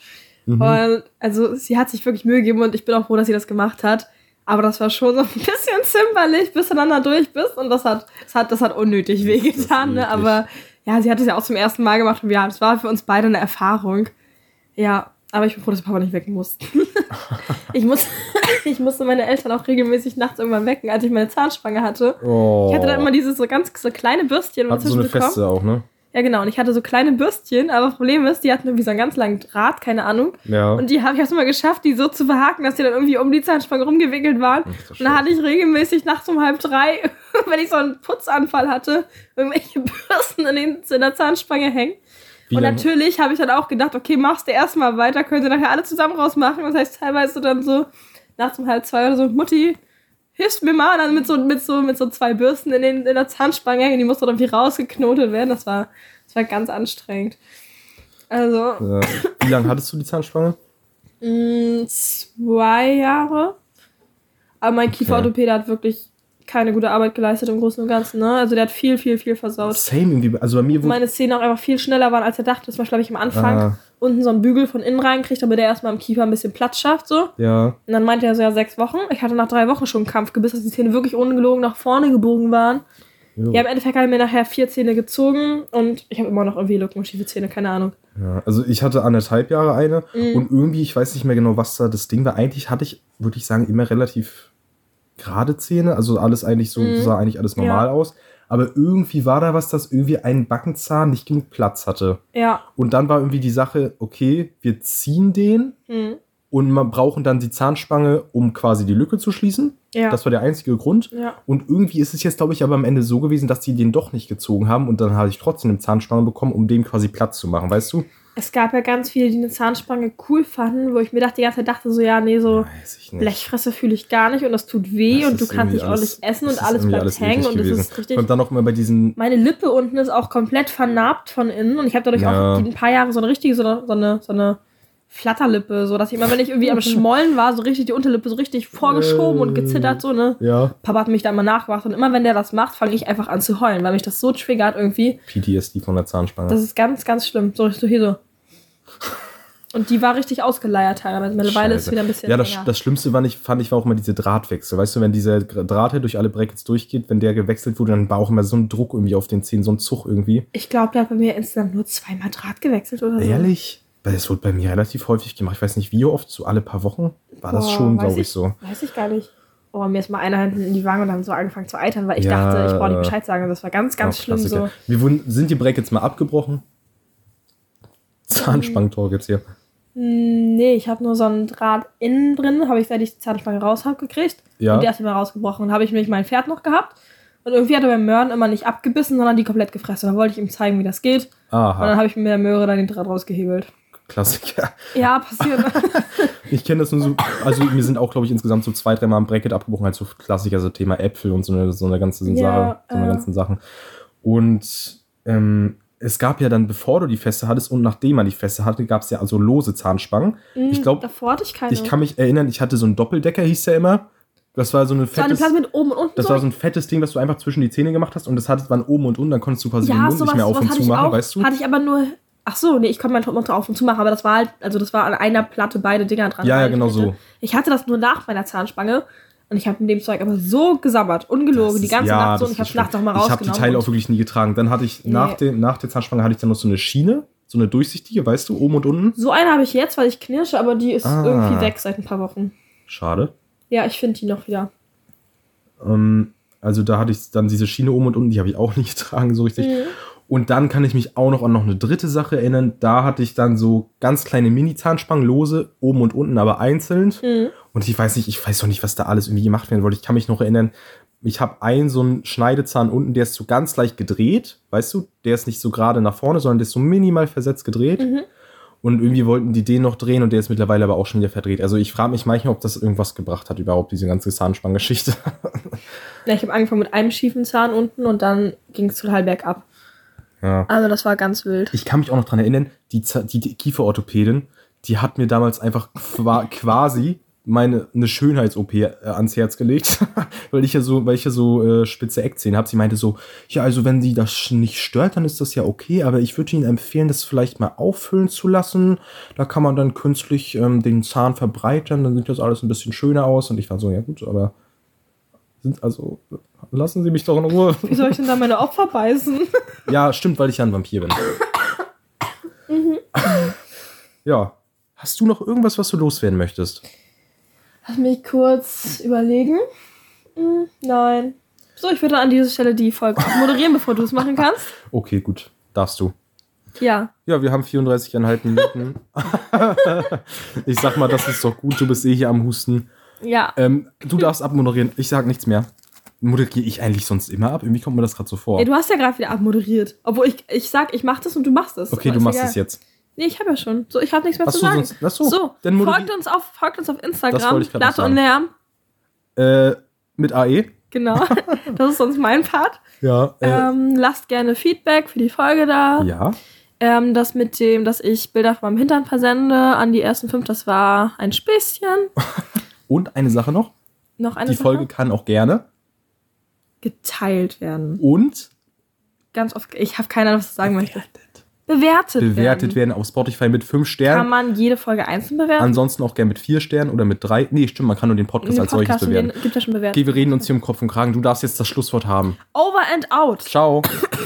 Mhm. Und also sie hat sich wirklich Mühe gegeben und ich bin auch froh, dass sie das gemacht hat. Aber das war schon so ein bisschen zimperlich, bis du dann da durch bist. Und das hat, das hat, das hat unnötig wehgetan. Ne? Aber ja, sie hat es ja auch zum ersten Mal gemacht. Und ja, das war für uns beide eine Erfahrung. Ja, aber ich bin froh, dass Papa nicht wecken musste. <laughs> ich, muss, <laughs> ich musste meine Eltern auch regelmäßig nachts irgendwann wecken, als ich meine Zahnspange hatte. Oh. Ich hatte da immer dieses so ganz so kleine Bürstchen Hat so eine bekommen. Feste auch, ne? Ja, genau. Und ich hatte so kleine Bürstchen, aber das Problem ist, die hatten irgendwie so einen ganz langen Draht, keine Ahnung. Ja. Und die habe ich erst mal geschafft, die so zu verhaken, dass die dann irgendwie um die Zahnspange rumgewickelt waren. Und dann hatte ich regelmäßig nachts um halb drei, <laughs> wenn ich so einen Putzanfall hatte, irgendwelche Bürsten in, den, in der Zahnspange hängen. Wie und natürlich habe ich dann auch gedacht, okay, machst du erstmal weiter, können sie nachher alle zusammen rausmachen. Das heißt, teilweise dann so nachts um halb zwei oder so, Mutti, hilfst mir mal, und dann mit so, mit so, mit so zwei Bürsten in, den, in der Zahnspange die musste dann irgendwie rausgeknotet werden. Das war, das war ganz anstrengend. Also, Ja. Wie lange hattest du die Zahnspange? Mm, zwei Jahre. Aber mein Kieferorthopäde hat wirklich keine gute Arbeit geleistet im Großen und Ganzen. Ne? Also der hat viel, viel, viel versaut. Same irgendwie. Also bei mir. Meine Zähne auch einfach viel schneller waren, als er dachte. Das war, glaube ich, am Anfang. Ah. Unten so einen Bügel von innen reinkriegt, damit er erstmal im Kiefer ein bisschen Platz schafft. So. ja. Und dann meinte er so, ja, sechs Wochen. Ich hatte nach drei Wochen schon einen Kampfgebiss, dass die Zähne wirklich ungelogen nach vorne gebogen waren. Jo. Ja, im Endeffekt hat er mir nachher vier Zähne gezogen und ich habe immer noch irgendwie Lücken und schiefe Zähne, keine Ahnung. Ja, also ich hatte anderthalb Jahre eine Mhm. und irgendwie, ich weiß nicht mehr genau, was da das Ding war. Eigentlich hatte ich, würde ich sagen, immer relativ gerade Zähne. Also alles eigentlich so, Mhm. sah eigentlich alles normal Ja. aus. Aber irgendwie war da was, dass irgendwie ein Backenzahn nicht genug Platz hatte. Ja. Und dann war irgendwie die Sache, okay, wir ziehen den Mhm. und man brauchen dann die Zahnspange, um quasi die Lücke zu schließen. Ja. Das war der einzige Grund. ja. Und irgendwie ist es jetzt, glaube ich, aber am Ende so gewesen, dass die den doch nicht gezogen haben und dann habe ich trotzdem eine Zahnspange bekommen, um dem quasi Platz zu machen, weißt du? Es gab ja ganz viele, die eine Zahnspange cool fanden, wo ich mir dachte, die ganze Zeit dachte so, ja, nee, so. Blechfresse fühle ich gar nicht und das tut weh Das und du kannst nicht ordentlich alles- essen das und alles bleibt alles hängen und das gewesen. ist richtig. Und dann noch immer bei diesen. Meine Lippe unten ist auch komplett vernarbt von innen und ich habe dadurch Ja. auch ein paar Jahre so eine richtige, so eine, so eine, so eine Flatterlippe, so dass ich immer, wenn ich irgendwie am <laughs> Schmollen war, so richtig die Unterlippe so richtig vorgeschoben und gezittert, so, ne? Ja. Papa hat mich da immer nachgewacht und immer wenn der das macht, fange ich einfach an zu heulen, weil mich das so triggert irgendwie. PTSD von der Zahnspange. Das ist ganz, ganz schlimm. So, so hier so. Und die war richtig ausgeleiert teilweise. Mittlerweile ist es wieder ein bisschen ja, das, das Schlimmste war nicht, fand ich, war auch immer diese Drahtwechsel. Weißt du, wenn dieser Draht hier durch alle Brackets durchgeht, wenn der gewechselt wurde, dann war auch immer so ein Druck irgendwie auf den Zähnen, so ein Zug irgendwie. Ich glaube, der hat bei mir insgesamt nur zweimal Draht gewechselt oder so. Ehrlich? Weil das wurde bei mir relativ häufig gemacht. Ich weiß nicht, wie oft, so alle paar Wochen war das Boah, schon, glaube ich, so. Weiß ich gar nicht. Oh, mir ist mal einer hinten in die Wange und dann so angefangen zu eitern, weil ich Ja, dachte, ich brauche nicht äh, Bescheid sagen. Das war ganz, ganz schlimm Klassiker. so. Wir wurden, sind die Brackets mal abgebrochen? Zahnspangentalk jetzt hier. Hm, Nee, ich habe nur so einen Draht innen drin, habe ich, seit ich die Zahnspange raus habe, gekriegt. Ja. Und der ist immer rausgebrochen. Dann habe ich nämlich mein Pferd noch gehabt. Und irgendwie hat er beim Möhren immer nicht abgebissen, sondern die komplett gefressen. Da wollte ich ihm zeigen, wie das geht. Und dann Aha, habe ich mit der Möhre dann den Draht rausgehebelt. Klassiker. Ja, passiert. <laughs> Ich kenne das nur so, also mir sind auch, glaube ich, insgesamt so zwei, dreimal ein Bracket abgebrochen, halt so Klassiker, so Thema Äpfel und so eine, so eine ganze Ja, Sache, so eine äh. ganzen Sachen. Und ähm, es gab ja dann, bevor du die Feste hattest und nachdem man die Feste hatte, gab es ja also lose Zahnspangen. Ich glaube, Davor hatte ich keine. ich kann mich erinnern, ich hatte so einen Doppeldecker, hieß der immer. Das war so eine das war eine fettes, mit oben und unten. das war so ein fettes Ding, was du einfach zwischen die Zähne gemacht hast und das hatte waren oben und unten, dann konntest du quasi den ja, Mund sowas, nicht mehr auf und zu machen, weißt du? Hatte ich aber nur. Ach so, nee, ich konnte meinen Topmund auf und zu machen, aber das war halt, also das war an einer Platte beide Dinger dran. Ja, ja, genau so. Ich hatte das nur nach meiner Zahnspange und ich habe mit dem Zeug aber so gesabbert, ungelogen, Das die ist- ganze ja, Nacht so und ich habe nachts auch mal schlimm. Ich habe rausgenommen. die Teile auch wirklich nie getragen. Dann hatte ich nach, Nee. dem, nach der Zahnspange hatte ich dann noch so eine Schiene, so eine durchsichtige, weißt du, oben und unten. so eine habe ich jetzt, weil ich knirsche, aber die ist Ah. irgendwie weg seit ein paar Wochen. Schade. Ja, ich finde die noch wieder. Ähm, also da hatte ich dann diese Schiene oben und unten, die habe ich auch <laughs> nicht getragen so richtig. Mhm. Und dann kann ich mich auch noch an noch eine dritte Sache erinnern. Da hatte ich dann so ganz kleine Mini-Zahnspangen, lose, oben und unten, aber einzeln. Mhm. Und ich weiß nicht, ich weiß doch nicht, was da alles irgendwie gemacht werden wollte. Ich kann mich noch erinnern, ich habe einen so einen Schneidezahn unten, der ist so ganz leicht gedreht, weißt du? Der ist nicht so gerade nach vorne, sondern der ist so minimal versetzt gedreht. Mhm. Und irgendwie wollten die den noch drehen und der ist mittlerweile aber auch schon wieder verdreht. Also ich frage mich manchmal, ob das irgendwas gebracht hat, überhaupt, diese ganze Zahnspangengeschichte. <laughs> Ja, ich habe angefangen mit einem schiefen Zahn unten und dann ging es total bergab. Ja. Also das war ganz wild. Ich kann mich auch noch dran erinnern, die, die, die Kieferorthopädin, die hat mir damals einfach qua <laughs> quasi meine eine Schönheits-OP äh, ans Herz gelegt, <laughs> weil ich ja so, weil ich ja so äh, spitze Eckzähne habe. Sie meinte so, ja, also wenn sie das nicht stört, dann ist das ja okay, aber ich würde Ihnen empfehlen, das vielleicht mal auffüllen zu lassen. Da kann man dann künstlich ähm, den Zahn verbreitern, dann sieht das alles ein bisschen schöner aus. Und ich war so, ja gut, aber sind also lassen Sie mich doch in Ruhe. Wie soll ich denn da meine Opfer beißen? <laughs> Ja, stimmt, weil ich ja ein Vampir bin. Ja. Hast du noch irgendwas, was du loswerden möchtest? Lass mich kurz überlegen. Hm, nein. So, ich würde an dieser Stelle die Folge moderieren, bevor du es machen kannst. Okay, gut. Darfst du. Ja. Ja, wir haben 34,5 Minuten. <laughs> ich sag mal, das ist doch gut. Du bist eh hier am Husten. Ja. Ähm, du darfst abmoderieren. Ich sag nichts mehr. Moderiere ich eigentlich sonst immer ab? Irgendwie kommt mir das gerade so vor. Ey, du hast ja gerade wieder abmoderiert. Obwohl ich, ich sag, ich mach das und du machst es. Okay, du machst egal. es jetzt. Nee, ich habe ja schon. So, ich habe nichts mehr Ach zu sagen. sonst- ach so, so folgt uns auf, folgt uns auf Das Instagram. Latte und sagen. Lärm. Äh, mit AE? Genau. <laughs> das ist sonst mein Part. Ja. Äh, Ähm, lasst gerne Feedback für die Folge da. ja. Ähm, das mit dem, dass ich Bilder von meinem Hintern versende an die ersten fünf, das war ein Späßchen. <laughs> Und eine Sache noch. Noch eine Die Sache. Folge kann auch gerne. geteilt werden. Und Ganz oft, ich habe keine Ahnung, was ich sagen möchte. Bewertet, bewertet werden. werden auf Spotify mit fünf Kann Sternen. man jede Folge einzeln bewerten? Ansonsten auch gerne mit vier Sternen oder mit drei. Nee, stimmt, man kann nur den Podcast Den als solches bewerten. den gibt ja schon bewertet. Okay, wir reden uns hier um Kopf und Kragen. Du darfst jetzt das Schlusswort haben. Over and out. Ciao. <coughs>